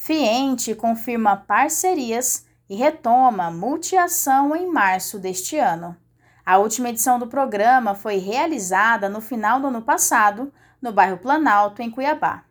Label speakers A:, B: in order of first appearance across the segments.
A: Fiente confirma parcerias e retoma multiação em março deste ano. A última edição do programa foi realizada no final do ano passado, no bairro Planalto, em Cuiabá.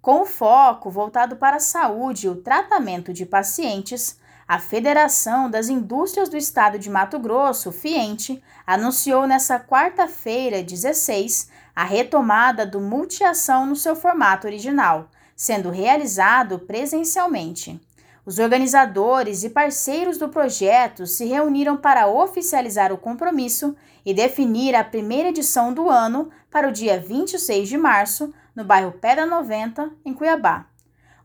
A: Com o foco voltado para a saúde e o tratamento de pacientes, a Federação das Indústrias do Estado de Mato Grosso, FIENTE, anunciou nesta quarta-feira, 16, a retomada do Multiação no seu formato original, sendo realizado presencialmente. Os organizadores e parceiros do projeto se reuniram para oficializar o compromisso e definir a primeira edição do ano para o dia 26 de março, no bairro Pedra 90, em Cuiabá.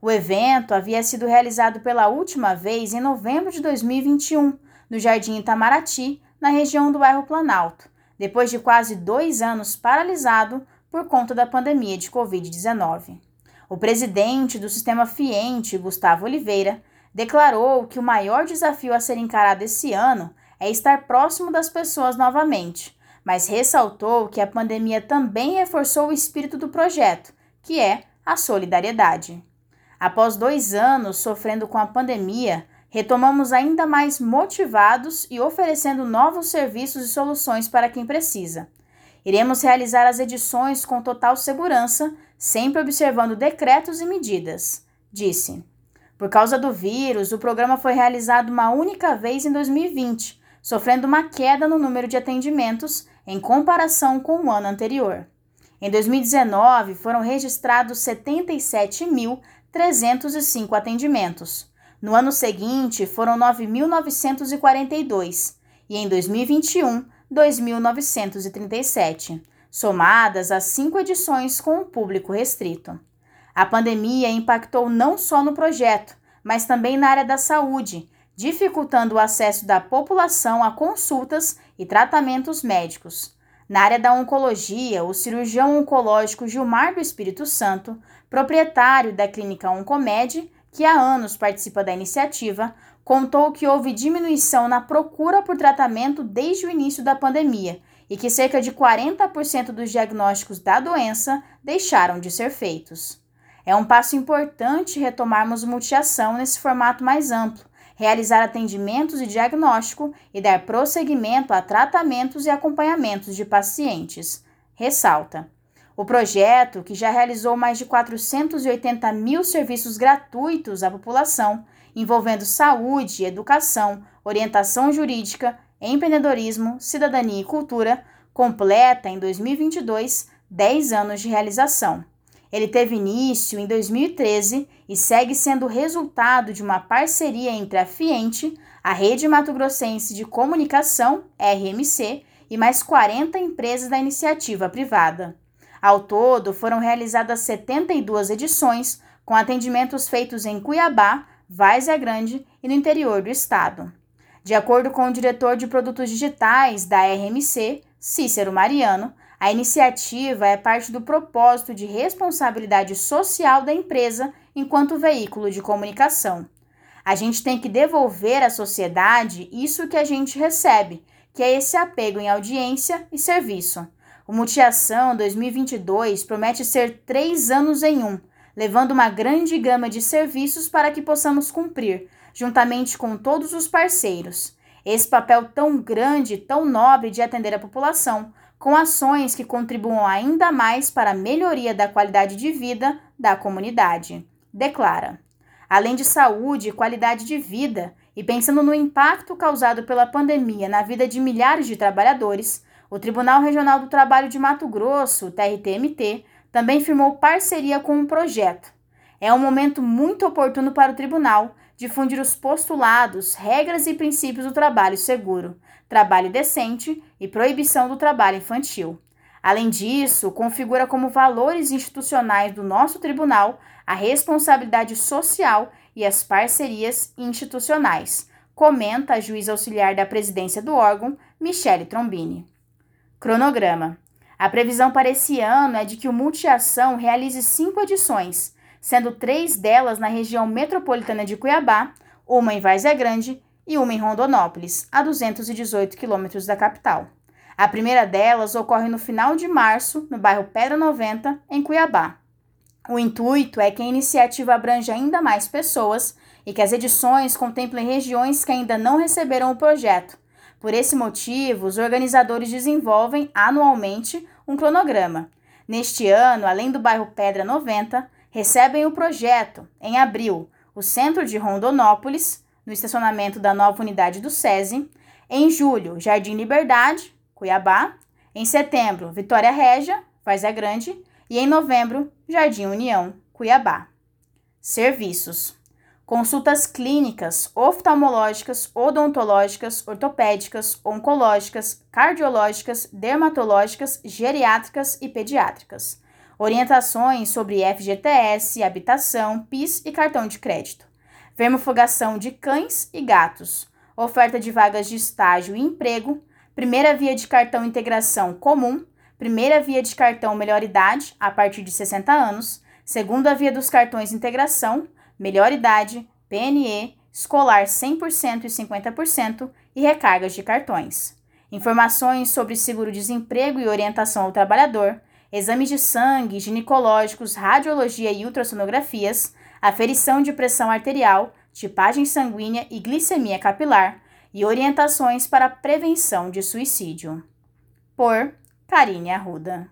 A: O evento havia sido realizado pela última vez em novembro de 2021, no Jardim Itamaraty, na região do bairro Planalto, depois de quase dois anos paralisado por conta da pandemia de Covid-19. O presidente do sistema Fiente, Gustavo Oliveira, declarou que o maior desafio a ser encarado esse ano é estar próximo das pessoas novamente, mas ressaltou que a pandemia também reforçou o espírito do projeto, que é a solidariedade. Após dois anos sofrendo com a pandemia, retomamos ainda mais motivados e oferecendo novos serviços e soluções para quem precisa. Iremos realizar as edições com total segurança, sempre observando decretos e medidas, disse. Por causa do vírus, o programa foi realizado uma única vez em 2020, sofrendo uma queda no número de atendimentos em comparação com o ano anterior. Em 2019, foram registrados 77 mil 305 atendimentos. No ano seguinte, foram 9.942 e em 2021, 2.937, somadas as cinco edições com o público restrito. A pandemia impactou não só no projeto, mas também na área da saúde, dificultando o acesso da população a consultas e tratamentos médicos. Na área da oncologia, o cirurgião oncológico Gilmar do Espírito Santo, proprietário da clínica Oncomed, que há anos participa da iniciativa, contou que houve diminuição na procura por tratamento desde o início da pandemia e que cerca de 40% dos diagnósticos da doença deixaram de ser feitos. É um passo importante retomarmos multiação nesse formato mais amplo, realizar atendimentos de diagnóstico e dar prosseguimento a tratamentos e acompanhamentos de pacientes. Ressalta. O projeto, que já realizou mais de 480 mil serviços gratuitos à população, envolvendo saúde, educação, orientação jurídica, empreendedorismo, cidadania e cultura, completa em 2022 10 anos de realização. Ele teve início em 2013 e segue sendo resultado de uma parceria entre a Fiente, a Rede Mato Grossense de Comunicação, RMC, e mais 40 empresas da iniciativa privada. Ao todo, foram realizadas 72 edições, com atendimentos feitos em Cuiabá, Várzea Grande e no interior do estado. De acordo com o diretor de produtos digitais da RMC, Cícero Mariano, a iniciativa é parte do propósito de responsabilidade social da empresa enquanto veículo de comunicação. A gente tem que devolver à sociedade isso que a gente recebe, que é esse apego em audiência e serviço. O Multiação 2022 promete ser três anos em um, levando uma grande gama de serviços para que possamos cumprir, juntamente com todos os parceiros. Esse papel tão grande, tão nobre de atender a população, com ações que contribuam ainda mais para a melhoria da qualidade de vida da comunidade. Declara. Além de saúde e qualidade de vida, e pensando no impacto causado pela pandemia na vida de milhares de trabalhadores, o Tribunal Regional do Trabalho de Mato Grosso, TRTMT, também firmou parceria com um projeto. É um momento muito oportuno para o tribunal difundir os postulados, regras e princípios do trabalho seguro, trabalho decente e proibição do trabalho infantil. Além disso, configura como valores institucionais do nosso tribunal a responsabilidade social e as parcerias institucionais, comenta a juíza auxiliar da presidência do órgão, Michele Trombini. Cronograma. A previsão para esse ano é de que o Multiação realize cinco edições, sendo três delas na região metropolitana de Cuiabá, uma em Várzea Grande e uma em Rondonópolis, a 218 quilômetros da capital. A primeira delas ocorre no final de março, no bairro Pedra 90, em Cuiabá. O intuito é que a iniciativa abranja ainda mais pessoas e que as edições contemplem regiões que ainda não receberam o projeto. Por esse motivo, os organizadores desenvolvem anualmente um cronograma. Neste ano, além do bairro Pedra 90, recebem o projeto, em abril, o centro de Rondonópolis, no estacionamento da nova unidade do SESI, em julho, Jardim Liberdade, Cuiabá, em setembro, Vitória Régia, Várzea Grande, e em novembro, Jardim União, Cuiabá. Serviços: consultas clínicas, oftalmológicas, odontológicas, ortopédicas, oncológicas, cardiológicas, dermatológicas, geriátricas e pediátricas. Orientações sobre FGTS, habitação, PIS e cartão de crédito. Vermifugação de cães e gatos. Oferta de vagas de estágio e emprego. Primeira via de cartão integração comum primeira via de cartão melhor idade, a partir de 60 anos, segunda via dos cartões integração, melhor idade, PNE, escolar 100% e 50% e recargas de cartões. Informações sobre seguro-desemprego e orientação ao trabalhador, exames de sangue, ginecológicos, radiologia e ultrassonografias, aferição de pressão arterial, tipagem sanguínea e glicemia capilar e orientações para prevenção de suicídio. Por Karine Arruda.